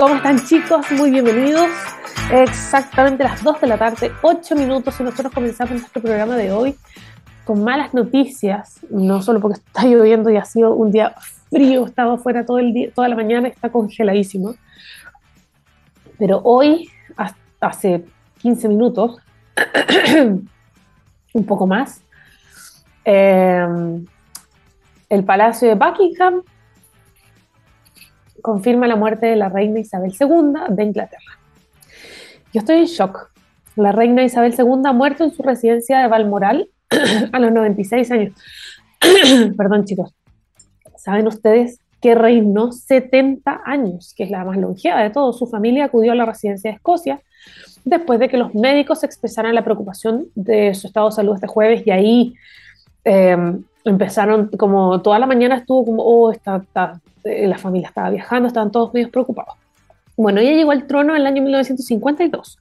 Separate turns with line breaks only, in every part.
¿Cómo están chicos? Muy bienvenidos. Exactamente las 2 de la tarde, 8 minutos y nosotros comenzamos nuestro programa de hoy con malas noticias, no solo porque está lloviendo y ha sido un día frío, estaba afuera todo el día, toda la mañana, está congeladísimo. Pero hoy, hace 15 minutos, un poco más, eh, el Palacio de Buckingham confirma la muerte de la reina Isabel II de Inglaterra. Yo estoy en shock. La reina Isabel II ha muerto en su residencia de Balmoral a los 96 años. Perdón, chicos. ¿Saben ustedes que reinó 70 años, que es la más longeva de todos? Su familia acudió a la residencia de Escocia después de que los médicos expresaran la preocupación de su estado de salud este jueves y ahí em, empezaron, como toda la mañana estuvo como, oh, está, eh, la familia estaba viajando, estaban todos medio preocupados. Bueno, ella llegó al trono en el año 1952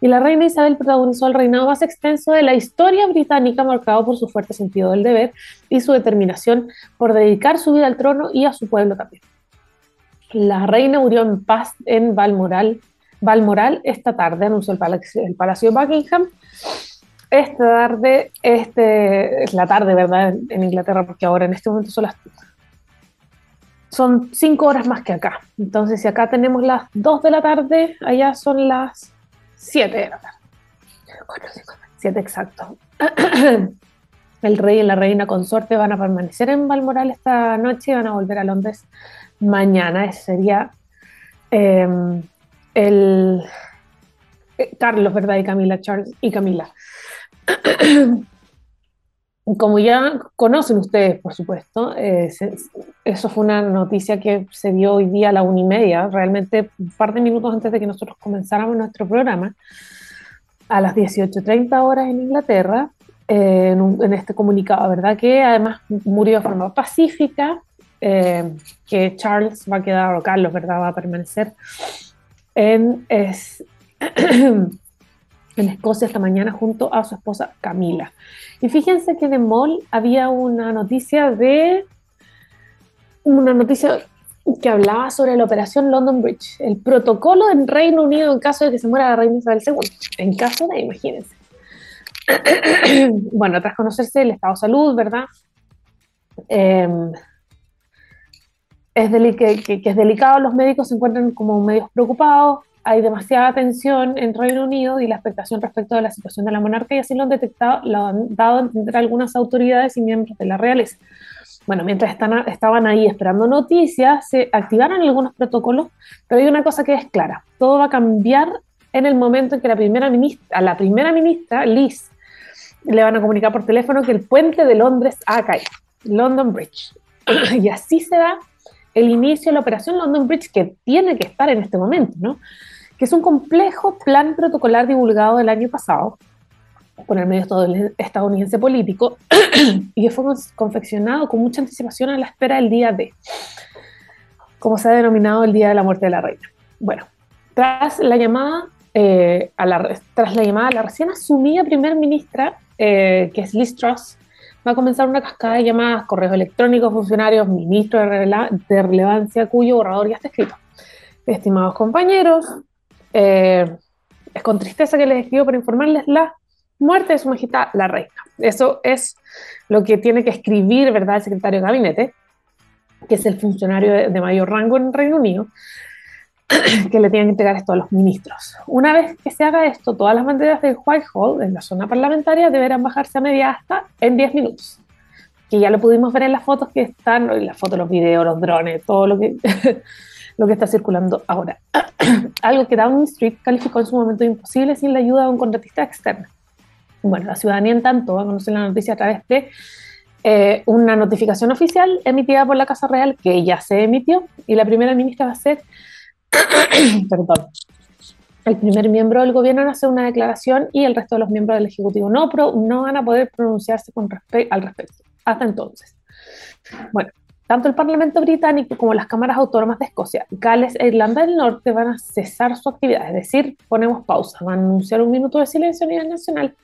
y la reina Isabel protagonizó el reinado más extenso de la historia británica, marcado por su fuerte sentido del deber y su determinación por dedicar su vida al trono y a su pueblo también. La reina murió en paz en Balmoral, Balmoral esta tarde, anunció el Palacio, el Palacio de Buckingham. Esta tarde, este, es la tarde, ¿verdad? En Inglaterra, porque ahora en este momento son las son cinco horas más que acá. Entonces, si acá tenemos las dos de la tarde, allá son las siete de la tarde. Siete exacto. El rey y la reina consorte van a permanecer en Balmoral esta noche y van a volver a Londres mañana. Ese sería em, el eh, Carlos, ¿verdad? Y Camila, Charles y Camila. como ya conocen ustedes, por supuesto, eh, eso fue una noticia que se dio hoy día a la una y media, realmente un par de minutos antes de que nosotros comenzáramos nuestro programa, a las 18.30 horas en Inglaterra, eh, en, este comunicado, ¿verdad? Que además murió de forma pacífica, eh, que Charles va a quedar, o Carlos, ¿verdad? Va a permanecer en... Es, en Escocia esta mañana junto a su esposa Camila. Y fíjense que de Mall había una noticia de una noticia que hablaba sobre la operación London Bridge, el protocolo en Reino Unido en caso de que se muera la reina Isabel II. En caso de, imagínense. bueno, tras conocerse el estado de salud, ¿verdad? Em, es es delicado, los médicos se encuentran como medios preocupados, hay demasiada tensión en Reino Unido y la expectación respecto de la situación de la monarca y así lo han detectado, lo han dado a entender algunas autoridades y miembros de la realeza. Bueno, mientras están, estaban ahí esperando noticias, se activaron algunos protocolos, pero hay una cosa que es clara, todo va a cambiar en el momento en que la primera ministra, a la primera ministra, Liz, le van a comunicar por teléfono que el puente de Londres ha caído, London Bridge. y así se da el inicio de la operación London Bridge, que tiene que estar en este momento, ¿no? Que es un complejo plan protocolar divulgado el año pasado por el medio estadounidense político y que fue confeccionado con mucha anticipación a la espera del día D, como se ha denominado el día de la muerte de la reina. Bueno, tras la llamada, eh, a la, tras la llamada la recién asumida primer ministra, eh, que es Liz Truss, va a comenzar una cascada de llamadas, correos electrónicos, funcionarios, ministros de, de relevancia cuyo borrador ya está escrito. Estimados compañeros, eh, es con tristeza que les escribo para informarles la muerte de su majestad, la reina. Eso es lo que tiene que escribir, ¿verdad?, el secretario de gabinete, que es el funcionario de, mayor rango en el Reino Unido, que le tienen que entregar esto a los ministros. Una vez que se haga esto, todas las banderas del Whitehall, en la zona parlamentaria, deberán bajarse a media asta en 10 minutos. Que ya lo pudimos ver en las fotos que están, las fotos, los videos, los drones, todo lo que lo que está circulando ahora. Algo que Downing Street calificó en su momento de imposible sin la ayuda de un contratista externo. Bueno, la ciudadanía en tanto va a conocer la noticia a través de eh, una notificación oficial emitida por la Casa Real que ya se emitió y la primera ministra va a ser, perdón, el primer miembro del gobierno en hacer una declaración y el resto de los miembros del Ejecutivo no, no van a poder pronunciarse con al respecto. Hasta entonces. Bueno, tanto el Parlamento británico como las cámaras autónomas de Escocia, Gales e Irlanda del Norte van a cesar su actividad, es decir, ponemos pausa, van a anunciar un minuto de silencio a nivel nacional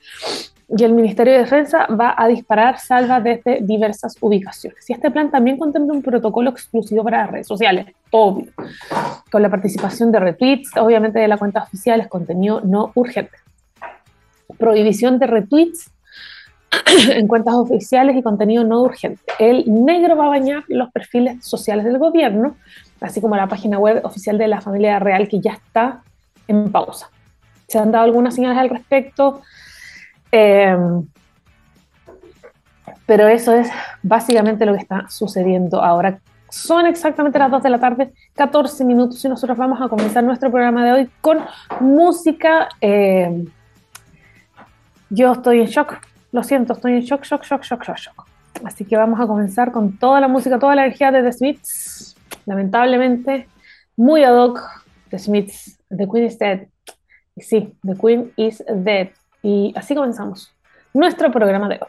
y el Ministerio de Defensa va a disparar salvas desde diversas ubicaciones. Y este plan también contempla un protocolo exclusivo para las redes sociales, obvio, con la participación de retweets, obviamente de la cuenta oficial, es contenido no urgente. Prohibición de retweets en cuentas oficiales y contenido no urgente. El negro va a bañar los perfiles sociales del gobierno, así como la página web oficial de la familia real que ya está en pausa. Se han dado algunas señales al respecto Em, pero eso es básicamente lo que está sucediendo ahora. Son exactamente las 2 de la tarde, 14 minutos, y nosotros vamos a comenzar nuestro programa de hoy con música. Em, yo estoy en shock, lo siento, estoy en shock, shock, shock, shock, shock, shock. Así que vamos a comenzar con toda la música, toda la energía de The Smiths. Lamentablemente, muy ad hoc, The Smiths, The Queen is Dead. Sí, The Queen is Dead. Y así comenzamos nuestro programa de hoy.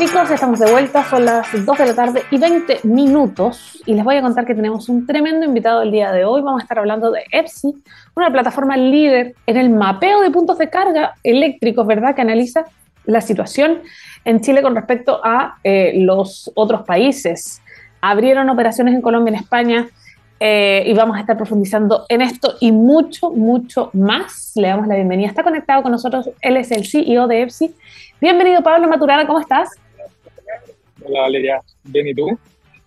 Chicos, estamos de vuelta, son las 2 de la tarde y 20 minutos y les voy a contar que tenemos un tremendo invitado el día de hoy. Vamos a estar hablando de EPSI, una plataforma líder en el mapeo de puntos de carga eléctricos, ¿verdad? Que analiza la situación en Chile con respecto a eh, los otros países. Abrieron operaciones en Colombia, en España, eh, y vamos a estar profundizando en esto y mucho, mucho más. Le damos la bienvenida. Está conectado con nosotros, él es el CEO de EPSI. Bienvenido, Pablo Maturana, ¿cómo estás?
Hola, Valeria. Bien, ¿y tú?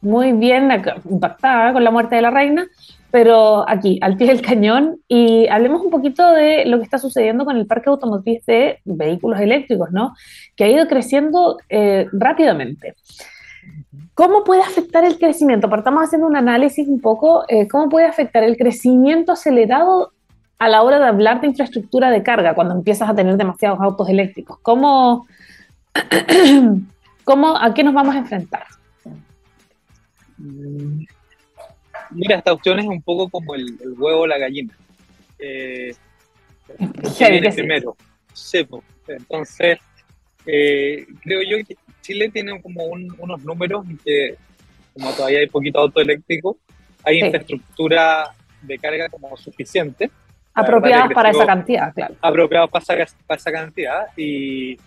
Muy bien, impactada con la muerte de la reina, pero aquí, al pie del cañón, y hablemos un poquito de lo que está sucediendo con el parque automotriz de vehículos eléctricos, ¿no? Que ha ido creciendo eh, rápidamente. ¿Cómo puede afectar el crecimiento? Partamos haciendo un análisis un poco, eh, ¿cómo puede afectar el crecimiento acelerado a la hora de hablar de infraestructura de carga cuando empiezas a tener demasiados autos eléctricos? ¿Cómo, cómo a qué nos vamos a enfrentar?
Mm, mira, esta opción es un poco como el, huevo o la gallina. Eh, primero? Sepo. Entonces, eh, creo yo que Chile tiene como unos números que, como todavía hay poquito auto eléctrico, hay infraestructura de carga como suficiente.
Apropiadas para esa cantidad, claro.
Apropiadas para, esa cantidad y,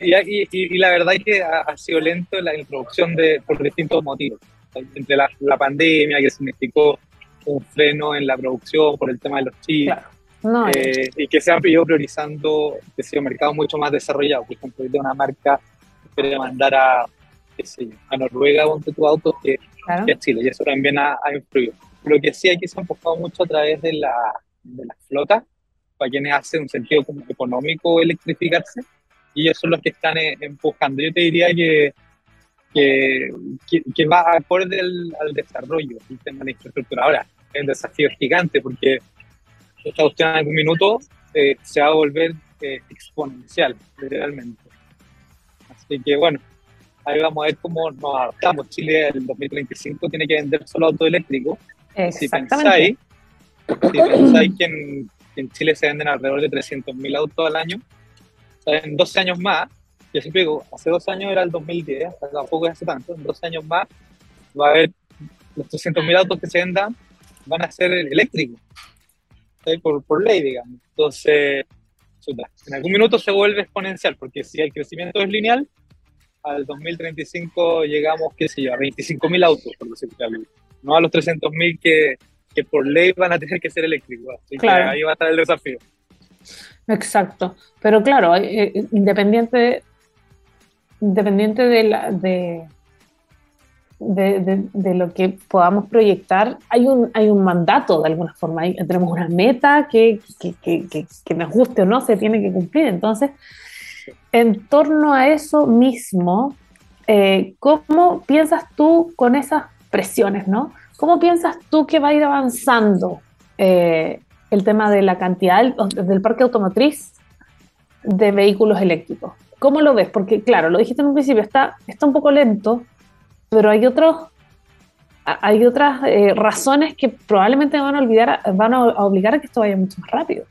y, la verdad es que ha, sido lento la introducción de, por distintos motivos. Entre la, la, pandemia, que significó un freno en la producción por el tema de los chips, eh, y que se han ido priorizando que sea mercados mucho más desarrollados. Por ejemplo, de una marca quiere mandar a, a Noruega con tu auto que, a Chile, y eso también ha, influido. Lo que sí aquí se ha enfocado mucho a través de la, de la flota, para quienes hace un sentido como económico electrificarse, y ellos son los que están eh, empujando. Yo te diría que, que, que, va acorde al, al desarrollo del tema de la infraestructura. Ahora, es un desafío gigante porque esta cuestión en algún minuto eh, se va a volver eh, exponencial, literalmente. Así que bueno, ahí vamos a ver cómo nos adaptamos. Chile en el 2035 tiene que vender solo auto eléctrico. Si pensáis, si pensáis que en, Chile se venden alrededor de 300.000 autos al año, en 12 años más, yo siempre digo, hace dos años era el 2010, tampoco es hace tanto, en 12 años más va a haber los 300.000 autos que se vendan van a ser eléctricos, por, por ley, digamos. Entonces, en algún minuto se vuelve exponencial, porque si el crecimiento es lineal, al 2035 llegamos, qué sé yo, a 25.000 autos, por decirlo no a los 300.000 que, que por ley van a tener que ser eléctricos. Así que ahí va a estar el desafío.
Exacto, pero claro, eh, eh, independiente, independiente de, de, de, lo que podamos proyectar, hay un, hay un mandato de alguna forma, tenemos una meta que, que, que, que, nos guste o no, se tiene que cumplir. Entonces, en torno a eso mismo, eh, ¿cómo piensas tú con esas presiones, no? ¿Cómo piensas tú que va a ir avanzando el tema de la cantidad del, del parque automotriz de vehículos eléctricos? ¿Cómo lo ves? Porque, claro, lo dijiste en un principio, está, está un poco lento, pero hay otros hay otras eh, razones que probablemente van a olvidar, van a obligar a que esto vaya mucho más rápido.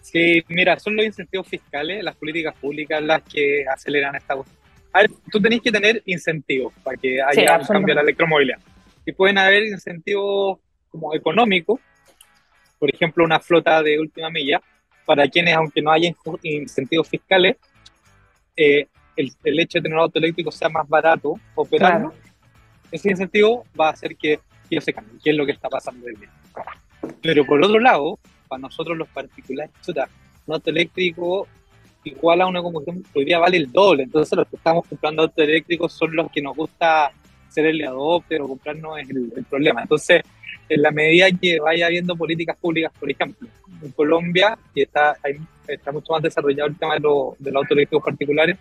Sí, mira, son los incentivos fiscales, las políticas públicas las que aceleran esta cuestión. A ver, tú tenés que tener incentivos para que haya un cambio en la electromovilidad. Y pueden haber incentivos como económicos, por ejemplo, una flota de última milla, para quienes, aunque no haya incentivos fiscales, eh, el, hecho de tener un auto eléctrico sea más barato operarlo, ese incentivo va a hacer que, que se cambie, que es lo que está pasando hoy día. Pero por otro lado, para nosotros los particulares, un auto eléctrico igual a una combustión hoy día vale el doble. Entonces los que estamos comprando autos eléctricos son los que nos gusta ser el adopter o comprarnos es el, problema. Entonces, en la medida que vaya habiendo políticas públicas, por ejemplo, en Colombia, que está, está mucho más desarrollado el tema de, lo, de los particulares,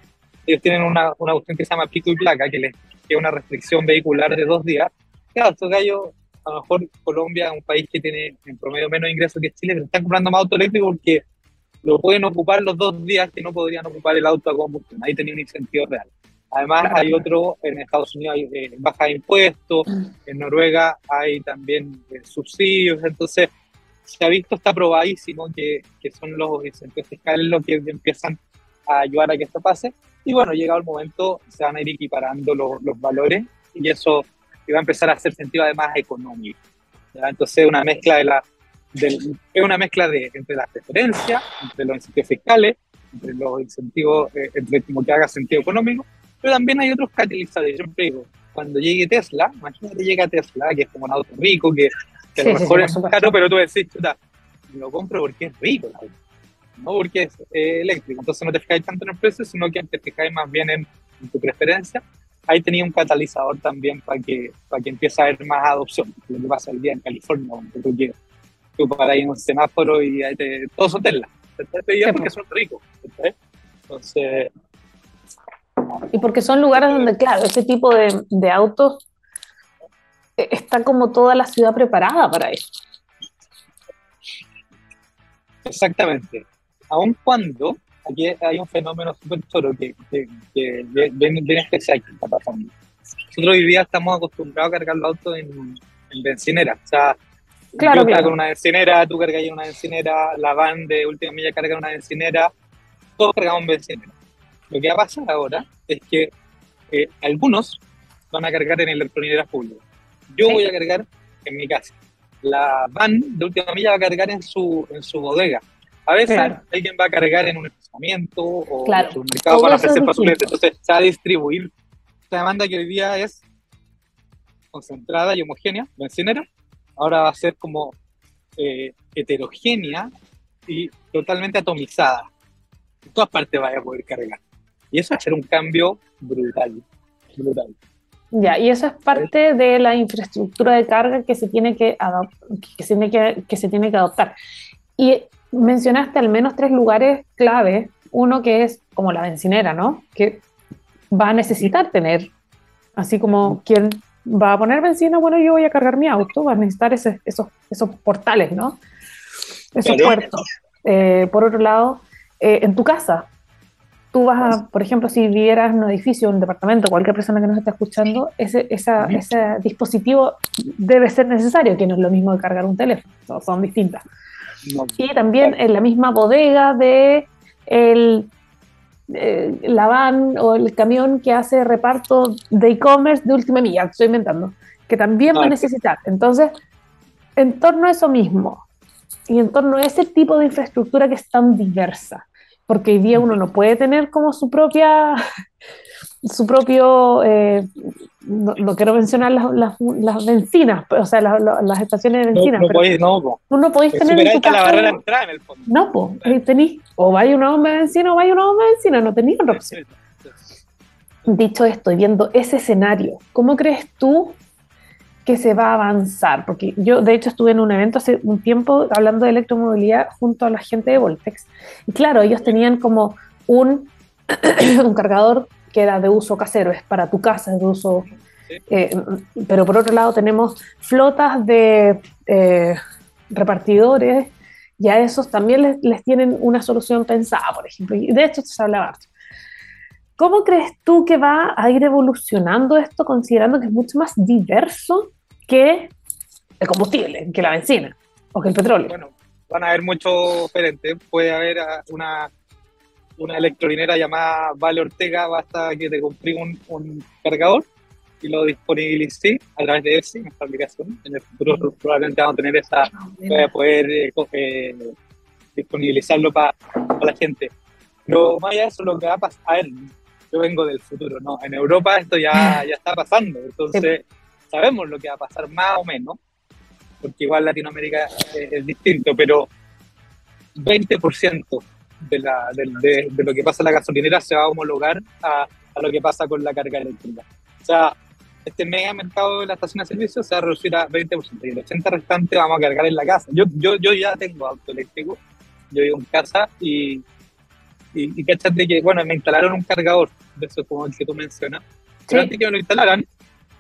ellos tienen una, una cuestión que se llama pico y placa, que, les, que es una restricción vehicular de dos días. Claro, estos gallos, a lo mejor Colombia es un país que tiene en promedio menos ingresos que Chile, pero están comprando más autos eléctricos porque lo pueden ocupar los dos días que no podrían ocupar el auto a combustión. Ahí tenía un incentivo real. Además, hay otro, en Estados Unidos hay eh, baja de impuestos, mm. en Noruega hay también eh, subsidios, entonces se ha visto, está probadísimo que, que son los incentivos fiscales los que empiezan a ayudar a que esto pase. Y bueno, llegado el momento, se van a ir equiparando los, los valores y eso va a empezar a hacer sentido además económico. Entonces, una mezcla de la, es una mezcla de, entre las preferencias, entre los incentivos fiscales, entre los incentivos, eh, entre como que haga sentido económico, pero también hay otros catalizadores. Yo digo, cuando llegue Tesla, imagínate llega Tesla, que es como un auto rico, que, a lo mejor es caro, pero tú decís, chuta, lo compro porque es rico el auto, no porque es eléctrico. Entonces no te fijáis tanto en el precio, sino que te fijáis más bien en, tu preferencia. Ahí tenía un catalizador también para que, para que empiece a haber más adopción. Lo que pasa el día en California, donde tú para ahí en un semáforo y ahí te, todos son Tesla. porque son ricos. Entonces,
y porque son lugares donde, claro, ese tipo de, de autos eh, está como toda la ciudad preparada para eso.
Exactamente. Aun cuando aquí hay un fenómeno súper choro que, que, que bien, especial que está pasando. Nosotros hoy día estamos acostumbrados a cargar los autos en, en bencinera. O sea, claro, yo cargo una bencinera, tú cargas una bencinera, la van de última milla carga una bencinera, todos cargamos en bencinera. Lo que va a pasar ahora es que eh, algunos van a cargar en electronineras públicas. Yo voy a cargar en mi casa. La van de última milla va a cargar en su, en su bodega. A veces alguien va a cargar en un estacionamiento o en un mercado para ofrecer cliente. Entonces se va a distribuir esta demanda que hoy día es concentrada y homogénea, bencinera, ahora va a ser como eh, heterogénea y totalmente atomizada. En todas partes vaya a poder cargar. Y eso va a ser un cambio brutal, brutal.
Ya, y eso es parte de la infraestructura de carga que se tiene que, que, se tiene que, que se tiene que adoptar. Y mencionaste al menos tres lugares clave. Uno que es como la bencinera, ¿no? Que va a necesitar tener, así como quien va a poner benzina, bueno, yo voy a cargar mi auto, va a necesitar esos, esos portales, ¿no? Esos puertos. Eh, por otro lado, eh, en tu casa, tú vas a, por ejemplo, si vivieras en un edificio, un departamento, cualquier persona que nos esté escuchando, ese, esa, ese dispositivo debe ser necesario, que no es lo mismo que cargar un teléfono, son, distintas. Y también en la misma bodega de el, eh, la van o el camión que hace reparto de e-commerce de última milla, estoy inventando, que también va a necesitar. Entonces, en torno a eso mismo y en torno a ese tipo de infraestructura que es tan diversa, porque hoy día uno no puede tener como su propia, su propio, eh, no, quiero mencionar las, las, las, bencinas, o sea, las, estaciones de bencinas.
No, no podéis, no,
Tú no podéis tener
en la barrera de entrada en el fondo.
No, pues, tenés, o vaya una bomba de bencina o vaya una bomba de bencina, no tenéis otra opción. Dicho esto, y viendo ese escenario, ¿cómo crees tú que se va a avanzar, porque yo de hecho estuve en un evento hace un tiempo hablando de electromovilidad junto a la gente de Voltex. Y claro, ellos tenían como un, un cargador que era de uso casero, es para tu casa, es de uso... Eh, pero por otro lado tenemos flotas de eh, repartidores y a esos también les, les, tienen una solución pensada, por ejemplo. Y de esto se habla ¿Cómo crees tú que va a ir evolucionando esto, considerando que es mucho más diverso que el combustible, que la benzina o que el petróleo?
Bueno, van a haber muchos diferentes. Puede haber ah, una, una electrolinera llamada Vale Ortega, basta que te compré un, cargador y lo disponibilicé a través de EFSI, nuestra aplicación. En el futuro probablemente vamos a tener esa, ah, voy a poder eh, eh, disponibilizarlo para la gente. Pero más allá de eso, lo que va a pasar, a ver, yo vengo del futuro, ¿no? En Europa esto ya, ya está pasando, entonces sabemos lo que va a pasar más o menos, porque igual Latinoamérica es, distinto, pero 20% de, la, de, de, lo que pasa en la gasolinera se va a homologar a, a, lo que pasa con la carga eléctrica. O sea, este mega mercado de la estación de servicio se va a reducir a 20% y el 80% restante vamos a cargar en la casa. Yo, yo, yo ya tengo auto eléctrico, yo vivo en casa y y, y cachate que, bueno, me instalaron un cargador, de eso como el que tú mencionas. Pero antes que me lo instalaran,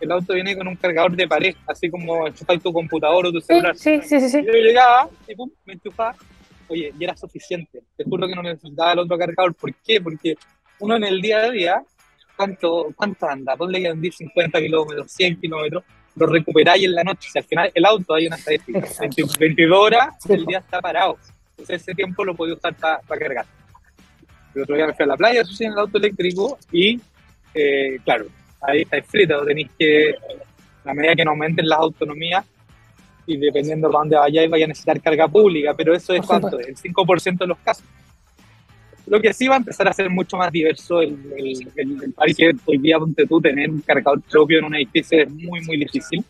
el auto viene con un cargador de pared, así como enchufar tu computador o tu celular.
Sí, sí, sí. sí.
Yo llegaba y pum, me enchufaba. Oye, y era suficiente. Te juro que no necesitaba el otro cargador. ¿Por qué? Porque uno en el día a día, ¿cuánto, cuánto anda? Ponle que andís 50 kilómetros, 100 kilómetros, lo recuperáis en la noche. Al final el auto hay una estadística, 22 horas, el día está parado. Entonces ese tiempo lo podía usar para cargar. El otro día me fui a la playa, eso sí, en el auto eléctrico, y eh, claro, ahí está frito, tenéis que, a medida que no aumenten las autonomías, y dependiendo de dónde vayáis, vaya a necesitar carga pública, pero eso es cuánto, el 5% de los casos. Lo que sí va a empezar a ser mucho más diverso el, el, país, que hoy día, ponte tú, tener un cargador propio en un edificio es muy, muy difícil.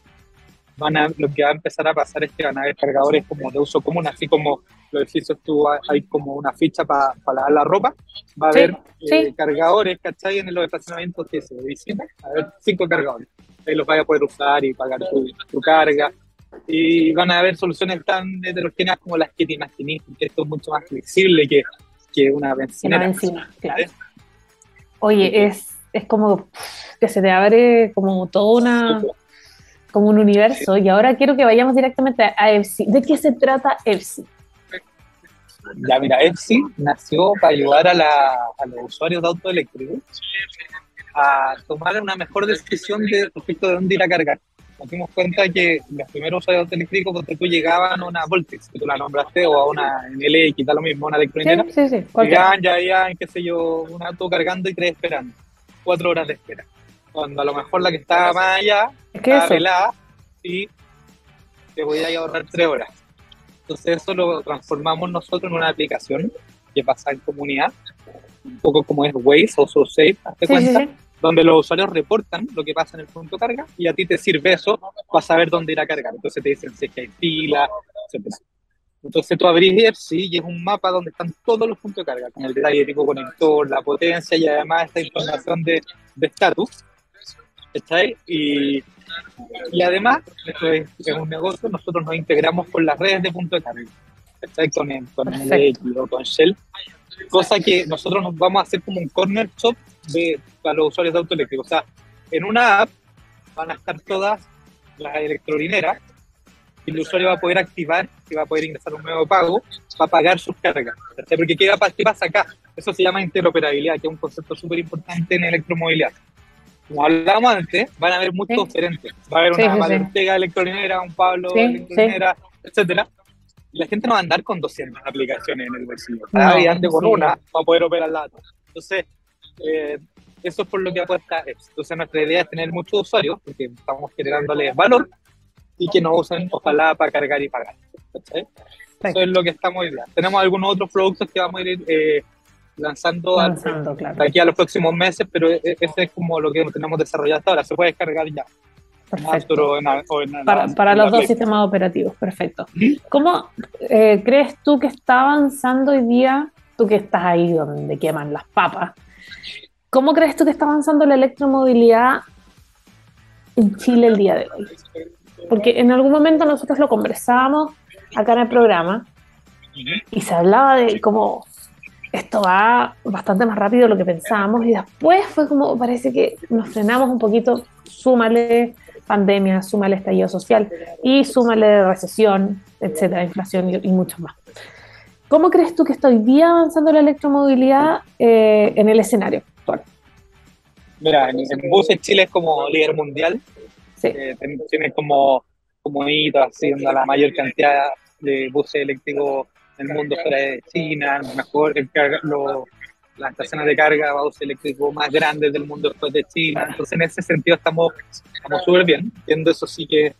Van a, lo que va a empezar a pasar es que van a haber cargadores como de uso común, así como los edificios tú hay como una ficha para lavar la ropa, va a haber eh, cargadores, ¿cachai? En los estacionamientos que se dicen, a haber cinco cargadores. Ahí los vaya a poder usar y pagar tu, carga. Y van a haber soluciones tan heterogéneas como las que te imaginé, que esto es mucho más flexible que, que una bencinera.
Una benzina, claro. Oye, es, es como que se te abre como toda una como un universo y ahora quiero que vayamos directamente a EFSI. ¿De qué se trata EFSI?
Ya, mira, EFSI nació para ayudar a, la, a los usuarios de auto eléctrico a tomar una mejor decisión de respecto de dónde ir a cargar. Nos dimos cuenta que los primeros usuarios de auto eléctrico, cuando tú llegaban a una Voltex, que tú la nombraste, o a una NLX, da lo mismo, una electrónica,
sí, sí, sí,
llegaban, ya habían, qué sé yo, un auto cargando y tres esperando. Cuatro horas de espera. Cuando a lo mejor la que estaba más allá,
es que
estaba y te voy a ahorrar tres horas. Entonces eso lo transformamos nosotros en una aplicación que pasa en comunidad, un poco como es Waze o SoSafe, hazte cuenta, donde los usuarios reportan lo que pasa en el punto de carga y a ti te sirve eso para saber dónde ir a cargar. Entonces te dicen si es que hay fila, etc. Entonces tú abrís EFSI y es un mapa donde están todos los puntos de carga, con el detalle tipo conector, la potencia y además esta información de estatus. ¿Está ahí? Y y además, esto es, un negocio, nosotros nos integramos con las redes de punto de carga, con, el, con o con Shell, cosa que nosotros nos vamos a hacer como un corner shop de, para los usuarios de auto eléctrico. O sea, en una app van a estar todas las electrolineras y el usuario va a poder activar y va a poder ingresar un nuevo pago para pagar sus cargas. Porque ¿qué, ¿qué pasa acá? Eso se llama interoperabilidad, que es un concepto súper importante en electromovilidad como hablábamos antes, van a haber muchos diferentes. Va a haber una sí, Ortega electronera, un Pablo electronera, etcétera. La gente no va a andar con 200 aplicaciones en el bolsillo. Cada día ande con una para poder operar la data. Entonces, eh, eso es por lo que apuesta Entonces, nuestra idea es tener muchos usuarios, porque estamos generándoles valor y que nos usen, ojalá, para cargar y pagar. Eso es lo que estamos viendo. Tenemos algunos otros productos que vamos a ir eh, lanzando, aquí a los próximos meses, pero e, e, ese es como lo que tenemos desarrollado hasta ahora. Se puede descargar ya.
Perfecto. para, para los dos sistemas operativos, perfecto. ¿Cómo eh, crees tú que está avanzando hoy día, tú que estás ahí donde queman las papas, ¿cómo crees tú que está avanzando la electromovilidad en Chile el día de hoy? Porque en algún momento nosotros lo conversábamos acá en el programa y se hablaba de cómo esto va bastante más rápido de lo que pensábamos y después fue como, parece que nos frenamos un poquito, súmale pandemia, súmale estallido social y súmale recesión, etcétera, inflación y, mucho más. ¿Cómo crees tú que está hoy día avanzando la electromovilidad eh, en el escenario actual?
Mira, en, buses Chile es como líder mundial. Sí. Eh, tiene como, como hito haciendo la mayor cantidad de buses eléctricos el mundo fuera de China, mejor, las estaciones de carga auto eléctrico más grandes del mundo después de China. Entonces, en ese sentido estamos súper bien. Viendo eso sí que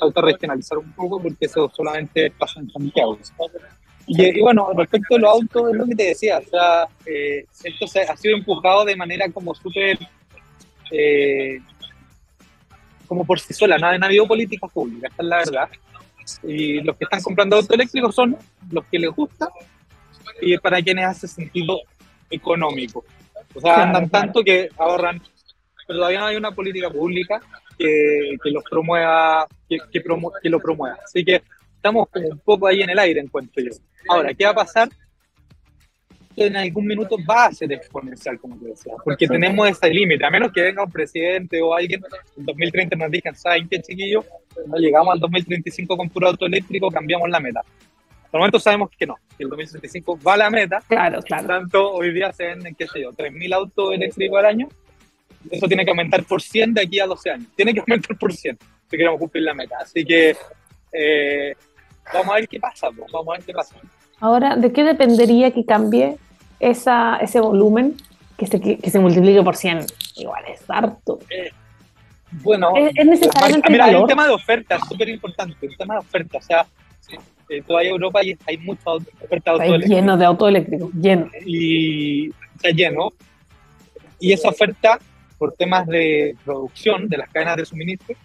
autorregionalizar un poco porque eso solamente pasa en Santiago. Y, bueno, respecto a los autos, es lo que te decía, o sea, eh, esto se, ha sido empujado de manera como súper, eh, como por sí sola, no, ha habido políticas públicas, esta es la verdad. Y los que están comprando autos eléctricos son los que les gusta y para quienes hace sentido económico. O sea, andan tanto que ahorran, pero todavía no hay una política pública que, que los promueva, que, que, que lo promueva. Así que estamos como un poco ahí en el aire, encuentro yo. Ahora, ¿qué va a pasar? En algún minuto va a ser exponencial, como te decía, porque tenemos ese límite, a menos que venga un presidente o alguien en 2030 nos digan, ¿saben qué, chiquillo? No llegamos al 2035 con puro auto eléctrico, cambiamos la meta. Por el momento sabemos que no, que el 2065 va a la meta.
Claro, claro.
Por tanto, hoy día se venden, qué sé yo, 3.000 autos eléctricos al año. Eso tiene que aumentar por 100 de aquí a 12 años. Tiene que aumentar por 100 si queremos cumplir la meta. Así que eh, vamos a ver qué pasa, vamos a ver qué pasa.
Ahora, ¿de qué dependería que cambie esa, ese volumen que se, que, se multiplique por 100? Igual es harto. Eh,
bueno,
es, necesariamente
mira, hay un tema de oferta súper importante, un tema de oferta, o sea, en toda Europa hay, hay mucha oferta
de auto lleno de auto eléctrico, lleno.
Y está lleno. Y esa oferta, por temas de producción de las cadenas de suministro,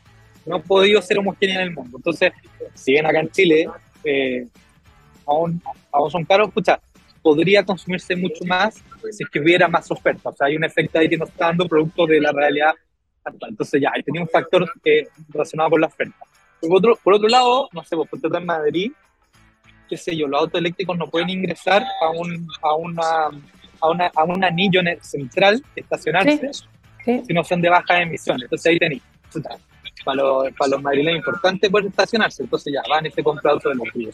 no ha podido ser homogénea en el mundo. Entonces, si bien acá en Chile eh, aún, aún son caros, escucha, podría consumirse mucho más si es que hubiera más oferta. O sea, hay un efecto ahí que nos está dando producto de la realidad actual. Entonces, ya, ahí tenía un factor eh, relacionado con la oferta. Por otro, por otro lado, no sé, por ejemplo, en Madrid, qué sé yo, los autos eléctricos no pueden ingresar a un, a una, a una, a un anillo central, estacionarse, si no son de baja emisión. Entonces ahí tenéis para los, para los madrileños importante poder estacionarse, entonces ya van y se compran auto eléctrico.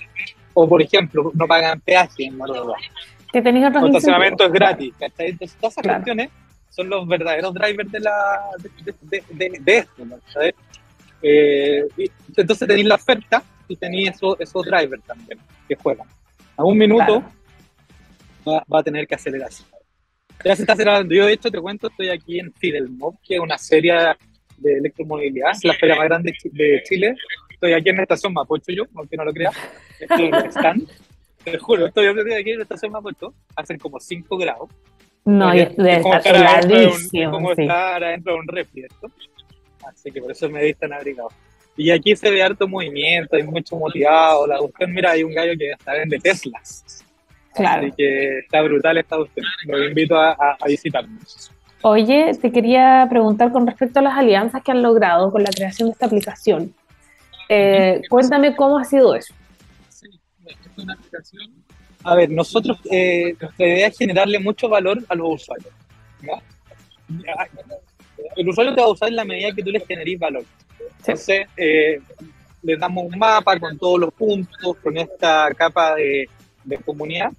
O por ejemplo, no pagan peaje en Córdoba.
Que tenéis otros
El estacionamiento es gratis. Entonces, todas esas cuestiones son los verdaderos drivers de, la, de, de, de, esto, ¿sabes? Eh, entonces tenéis la oferta y tenéis esos, esos drivers también que juegan. A un minuto va, va, a tener que acelerarse. Ya se está acelerando. Yo, de hecho, te cuento, estoy aquí en Fidelmob, que es una serie de electromovilidad, es la feria más grande de Chile. Estoy aquí en la estación Mapocho, yo, aunque no lo creas. Estoy en el stand. Te juro, estoy aquí en la estación Mapocho, hacen como 5 grados.
No, es, de como estar
heladísimo. Como sí. estar adentro de un refri, Así que por eso me dicen abrigado. Y aquí se ve harto movimiento, hay mucho motivado. La cuestión, mira, hay un gallo que está vende Teslas.
Claro.
Así que está brutal esta cuestión. Lo invito a, a, a visitarnos.
Oye, te quería preguntar con respecto a las alianzas que han logrado con la creación de esta aplicación. Eh, cuéntame cómo ha sido eso.
Sí, es una aplicación. A ver, nosotros, eh, nuestra idea es generarle mucho valor a los usuarios. El usuario te va a usar en la medida que tú le generes valor. Entonces, eh, les damos un mapa con todos los puntos, con esta capa de, de comunidad.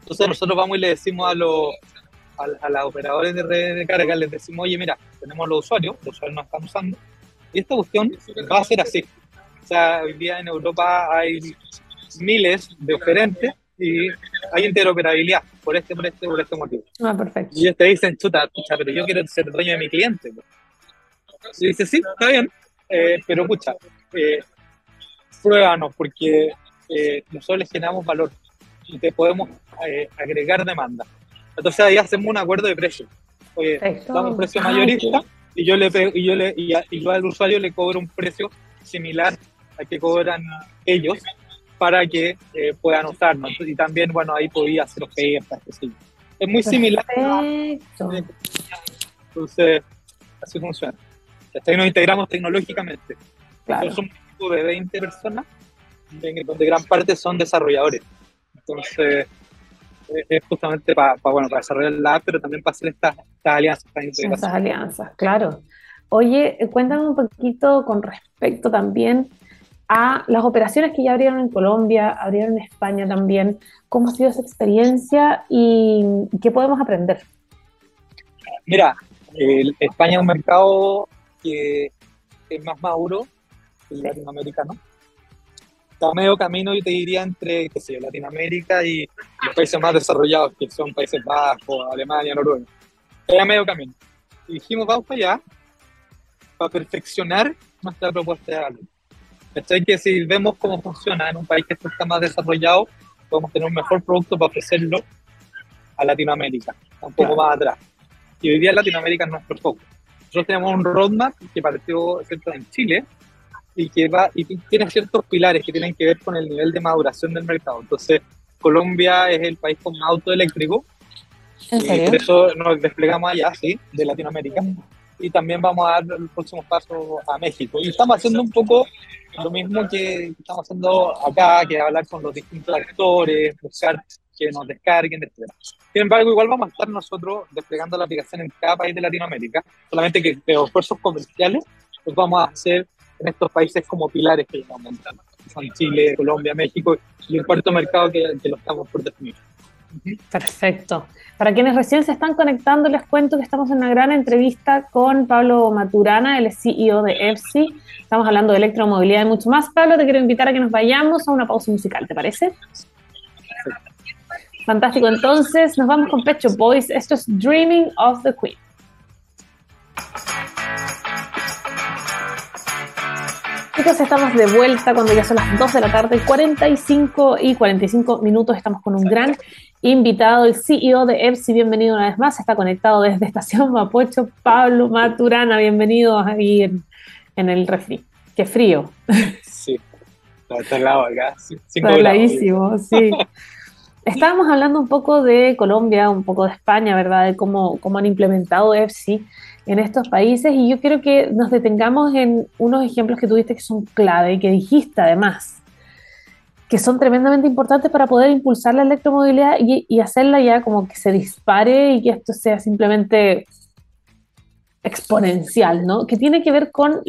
Entonces, nosotros vamos y le decimos a los a, a los operadores de redes de carga les decimos, oye, mira, tenemos los usuarios, los usuarios nos están usando, y esta cuestión va a ser así. O sea, hoy día en Europa hay miles de oferentes y hay interoperabilidad por este, por este, por este motivo.
Ah, perfecto.
Y ellos te dicen, chuta, pucha, pero yo quiero ser dueño de mi cliente. Y dice, sí, está bien, eh, pero pucha, eh, pruébanos porque eh, nosotros les generamos valor y te podemos eh, agregar demanda. Entonces ahí hacemos un acuerdo de precio. Oye, damos un precio mayorista y yo le y yo le y, y yo al usuario le cobro un precio similar al que cobran ellos para que eh, puedan usarnos. Y también, bueno, ahí podía hacer ofertas, que sí. Es muy similar.
Perfecto.
Entonces, así funciona. Hasta ahí nos integramos tecnológicamente.
Claro.
Somos un grupo de 20 personas, donde gran parte son desarrolladores. Entonces, es justamente para pa, bueno, para desarrollar la app, pero también para hacer estas, estas alianzas. Estas,
estas alianzas, claro. Oye, cuéntame un poquito con respecto también a las operaciones que ya abrieron en Colombia, abrieron en España también. ¿Cómo ha sido esa experiencia y qué podemos aprender?
Mira, el, España es un mercado que es más maduro que el latinoamericano. Está medio camino, yo te diría, entre qué sé, Latinoamérica y los países más desarrollados, que son Países Bajos, Alemania, Noruega. Era medio camino. Y dijimos, vamos para allá, para perfeccionar nuestra propuesta de valor. ¿Cachai? Que si vemos cómo funciona en un país que está más desarrollado, podemos tener un mejor producto para ofrecerlo a Latinoamérica, un poco más atrás. Y hoy día Latinoamérica es nuestro foco. Nosotros tenemos un roadmap que partió en Chile, y que va y tiene ciertos pilares que tienen que ver con el nivel de maduración del mercado. Entonces, Colombia es el país con más auto eléctrico. ¿En serio? Y por eso nos desplegamos allá, sí, de Latinoamérica. Y también vamos a dar el próximo paso a México. Y estamos haciendo un poco lo mismo que estamos haciendo acá, que hablar con los distintos actores, buscar que nos descarguen, etc. Sin embargo, igual vamos a estar nosotros desplegando la aplicación en cada país de Latinoamérica, solamente que de esfuerzos comerciales los vamos a hacer en estos países como pilares que montando. Son Chile, Colombia, México y el cuarto mercado que, lo estamos por definir.
Perfecto. Para quienes recién se están conectando, les cuento que estamos en una gran entrevista con Pablo Maturana, el CEO de EFSI. Estamos hablando de electromovilidad y mucho más. Pablo, te quiero invitar a que nos vayamos a una pausa musical, ¿te parece? Fantástico, entonces nos vamos con Pecho Boys. Esto es Dreaming of the Queen. Chicos, estamos de vuelta cuando ya son las 2 de la tarde, 45 y 45 minutos. Estamos con un gran invitado, el CEO de EPSI. Bienvenido una vez más. Está conectado desde Estación Mapocho, Pablo Maturana. Bienvenido ahí en, el refri. Qué frío.
Sí, está helado acá. Sí,
sí. Estábamos hablando un poco de Colombia, un poco de España, ¿verdad? De cómo, cómo han implementado EFSI en estos países y yo quiero que nos detengamos en unos ejemplos que tuviste que son clave y que dijiste además, que son tremendamente importantes para poder impulsar la electromovilidad y, hacerla ya como que se dispare y que esto sea simplemente exponencial, ¿no? Que tiene que ver con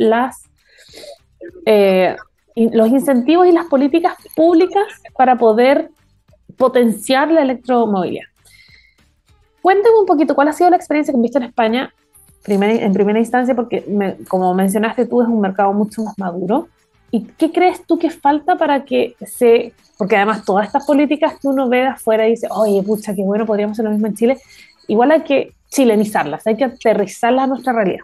eh, los incentivos y las políticas públicas para poder potenciar la electromovilidad. Cuéntame un poquito cuál ha sido la experiencia que han visto en España en primera instancia, porque como mencionaste tú, es un mercado mucho más maduro. ¿Y qué crees tú que falta para que se... Porque además todas estas políticas que uno ve de afuera y dice, oye, pucha, qué bueno, podríamos hacer lo mismo en Chile. Igual hay que chilenizarlas, hay que aterrizarlas a nuestra realidad.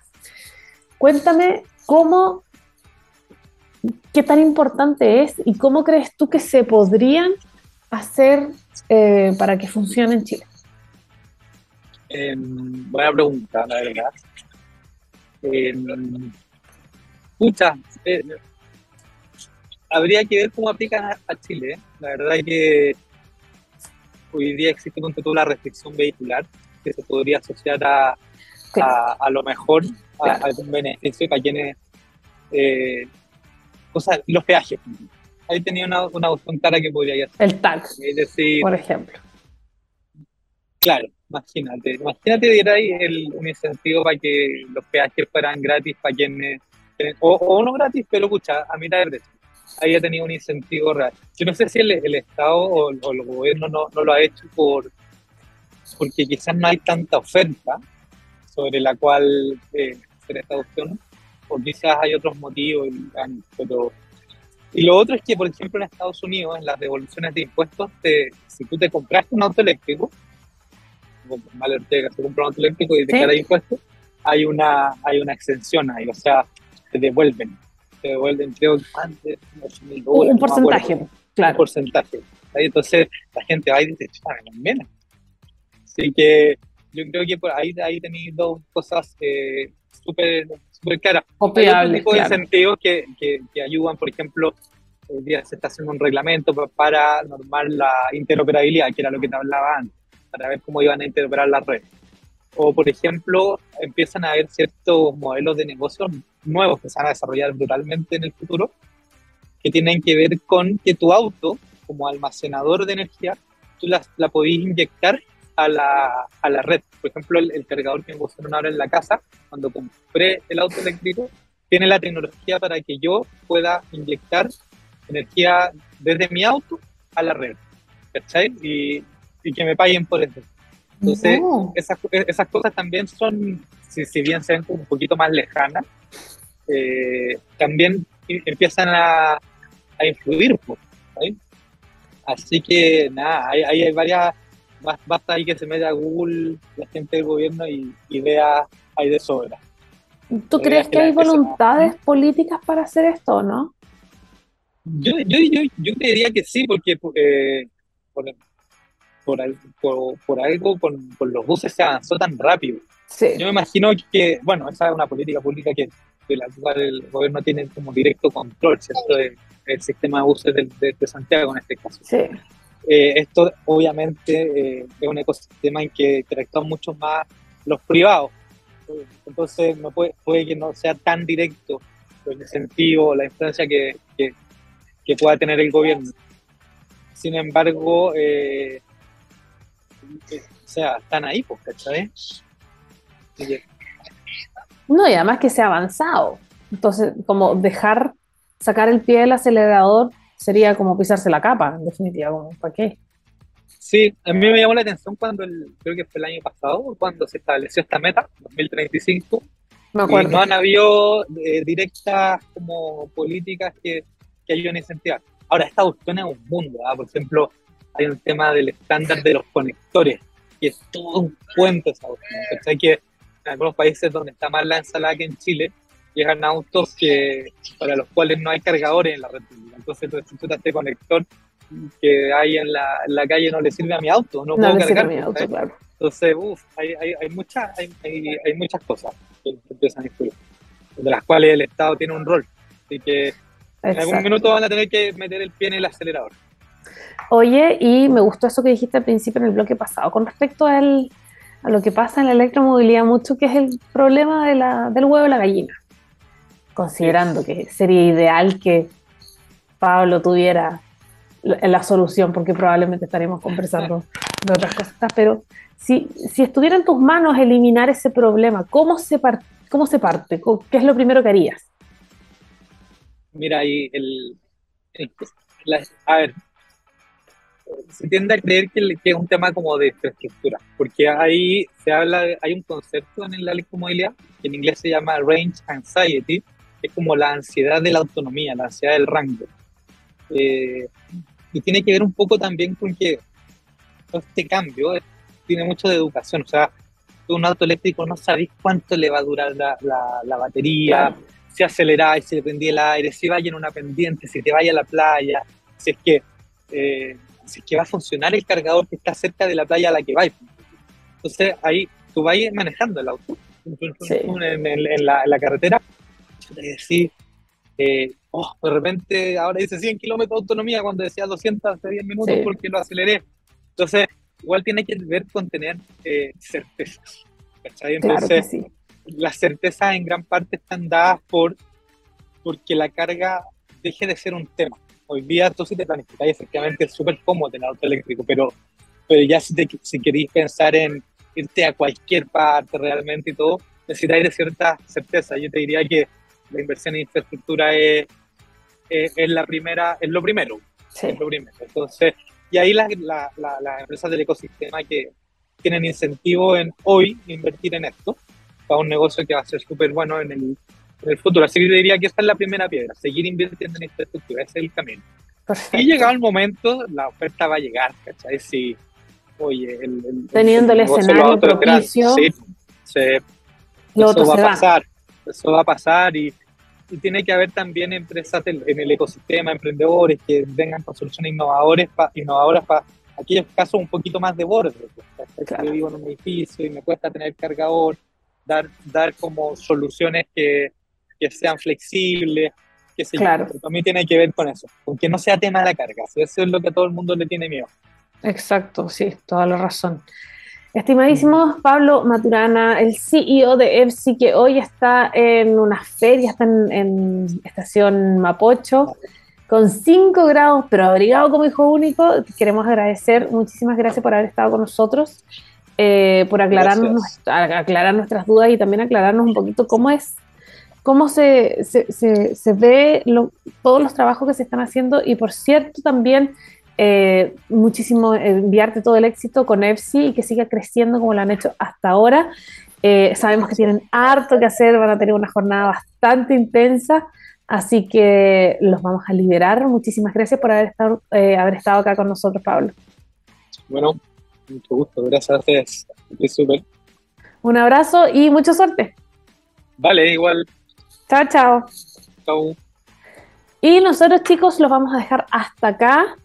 Cuéntame cómo, qué tan importante es y cómo crees tú que se podrían hacer eh, para que funcione en Chile.
Eh, buena pregunta, la verdad. Eh, eh, habría que ver cómo aplican a, Chile. La verdad es que hoy día existe con toda la restricción vehicular que se podría asociar a, a, lo mejor a, algún beneficio para quienes. Eh, cosas, los peajes. Ahí tenía una, una opción clara que podría hacer.
El tax, por ejemplo.
Claro, Imagínate, imagínate diera ahí el, un incentivo para que los peajes fueran gratis para quienes, o, o no gratis, pero escucha, a mitad de precio. Ahí ha tenido un incentivo real. Yo no sé si el, el Estado o, el gobierno no, no, lo ha hecho por porque quizás no hay tanta oferta sobre la cual eh, hacer esta opción, o quizás hay otros motivos, pero y lo otro es que, por ejemplo, en Estados Unidos, en las devoluciones de impuestos, te, si tú te compraste un auto eléctrico, Mal Ortega se compra un auto eléctrico y declara impuestos, hay una, hay una exención ahí, o sea, te devuelven, te devuelven, creo, antes,
un porcentaje, claro.
Un porcentaje. Entonces la gente va y dice, menos. Así que yo creo que por ahí, ahí tenéis dos cosas eh, súper super claras. Hay otro tipo de incentivos que, que, que, ayudan, por ejemplo, hoy día se está haciendo un reglamento para normar la interoperabilidad, que era lo que te hablaba antes para ver cómo iban a interoperar las redes. O, por ejemplo, empiezan a haber ciertos modelos de negocios nuevos que se van a desarrollar brutalmente en el futuro, que tienen que ver con que tu auto, como almacenador de energía, tú la, la podés inyectar a la, a la red. Por ejemplo, el, cargador que me pusieron ahora en la casa, cuando compré el auto eléctrico, tiene la tecnología para que yo pueda inyectar energía desde mi auto a la red. ¿Cachai? Y y que me paguen por eso. Entonces, esas, esas, cosas también son, si, si, bien se ven un poquito más lejanas, eh, también empiezan a, a influir. Pues, Así que nada, hay, hay, varias, basta ahí que se meta a Google la gente del gobierno y, vea, hay de sobra.
¿Tú crees que, hay voluntades políticas para hacer esto o no?
Yo, yo, yo, yo creería que sí, porque eh, por, por, por, algo con, con, los buses se avanzó tan rápido. Sí. Yo me imagino que, bueno, esa es una política pública que de la cual el gobierno tiene como directo control, ¿cierto? el sistema de buses de, de, Santiago en este caso. Sí. Eh, esto obviamente eh, es un ecosistema en que interactúan mucho más los privados. Entonces no puede, que no sea tan directo el incentivo, la influencia que, pueda tener el gobierno. Sin embargo, eh, o sea, están ahí, pues, ¿cachai?
No, y además que se ha avanzado. Entonces, como dejar sacar el pie del acelerador sería como pisarse la capa, en definitiva, como, ¿para qué?
Sí, a mí me llamó la atención cuando, el, creo que fue el año pasado, cuando se estableció esta meta, 2035, me acuerdo. y no han habido eh, directas como políticas que, que ayuden a incentivar. Ahora, esta cuestión es un mundo, ¿ah? por ejemplo, hay un tema del estándar de los conectores, que es todo un cuento esa cuestión. Pensé que en algunos países donde está más la ensalada que en Chile, llegan autos que, para los cuales no hay cargadores en la red pública. Entonces, tú este conector que hay en la, en la, calle no le sirve a mi auto, no, puedo cargar. Mi auto, claro. Entonces, uff, hay, hay, hay, muchas, hay, hay, muchas cosas que empiezan a influir, de las cuales el Estado tiene un rol. Así que en algún minuto van a tener que meter el pie en el acelerador.
Oye, y me gustó eso que dijiste al principio en el bloque pasado, con respecto al, a lo que pasa en la electromovilidad mucho, que es el problema de la, del huevo y la gallina considerando que sería ideal que Pablo tuviera la, solución, porque probablemente estaremos conversando de otras cosas, pero si, si estuviera en tus manos eliminar ese problema, ¿cómo se, cómo se parte? ¿Qué es lo primero que harías?
Mira, ahí el, a ver, se tiende a creer que, es un tema como de infraestructura, porque ahí se habla, hay un concepto en la electromovilidad que en inglés se llama range anxiety, es como la ansiedad de la autonomía, la ansiedad del rango. Eh, y tiene que ver un poco también con que este cambio tiene mucho de educación, o sea, un auto eléctrico no sabéis cuánto le va a durar la, la, batería, si aceleráis, si prendí el aire, si vaya en una pendiente, si te vaya a la playa, si es que eh, si es que va a funcionar el cargador que está cerca de la playa a la que vais. Entonces ahí tú vas manejando el auto en, la, en la carretera y decir, eh, oh, de repente ahora dice 100 kilómetros de autonomía cuando decía 200 hace 10 minutos porque lo aceleré. Entonces, igual tiene que ver con tener eh, certezas. Entonces, las certezas en gran parte están dadas por porque la carga deje de ser un tema. Hoy día tú si te planificas, efectivamente es súper cómodo tener auto eléctrico, pero, pero ya si, te, si queréis pensar en irte a cualquier parte realmente y todo, necesitáis de cierta certeza. Yo te diría que la inversión en infraestructura es, es, la primera, es lo primero. Es lo primero. Entonces, y ahí las la, la, empresas del ecosistema que tienen incentivo en hoy invertir en esto, para un negocio que va a ser súper bueno en el, en el, futuro. Así que diría que esta es la primera piedra, seguir invirtiendo en infraestructura, ese es el camino. Y llegado el momento, la oferta va a llegar, ¿cachai? Si, oye, el,
teniendo el, escenario propicio, sí,
se, eso va a pasar eso va a pasar y, tiene que haber también empresas en el ecosistema, emprendedores que vengan con soluciones innovadoras innovadoras para aquellos casos un poquito más de borde. Pues, yo vivo en un edificio y me cuesta tener cargador, dar, dar como soluciones que, que sean flexibles, que se claro. también tiene que ver con eso, con que no sea tema de la carga, eso es lo que a todo el mundo le tiene miedo.
Exacto, sí, toda la razón. Estimadísimo Pablo Maturana, el CEO de EFSI, que hoy está en una feria, está en, estación Mapocho, con 5 grados, pero abrigado como hijo único. Queremos agradecer, muchísimas gracias por haber estado con nosotros, eh, por aclararnos, aclarar nuestras dudas y también aclararnos un poquito cómo es, cómo se, se, se, ve todos los trabajos que se están haciendo y por cierto también eh, muchísimo enviarte todo el éxito con EFSI y que siga creciendo como lo han hecho hasta ahora. Eh, sabemos que tienen harto que hacer, van a tener una jornada bastante intensa, Así que los vamos a liberar. Muchísimas gracias por haber estado, eh, haber estado acá con nosotros, Pablo.
Bueno, mucho gusto. Gracias a ustedes. súper.
Un abrazo y mucha suerte.
Vale, igual.
Chao, chao.
Chao.
Y nosotros, chicos, los vamos a dejar hasta acá.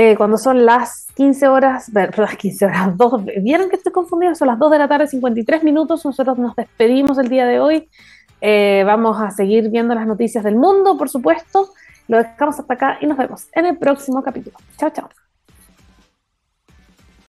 Eh, cuando son las 15 horas, perdón, las 15 horas, 2, ¿vieron que estoy confundido? Son las 2 de la tarde, 53 minutos. Nosotros nos despedimos el día de hoy. Eh, vamos a seguir viendo las noticias del mundo, por supuesto. Lo dejamos hasta acá y nos vemos en el próximo capítulo. Chao, chao.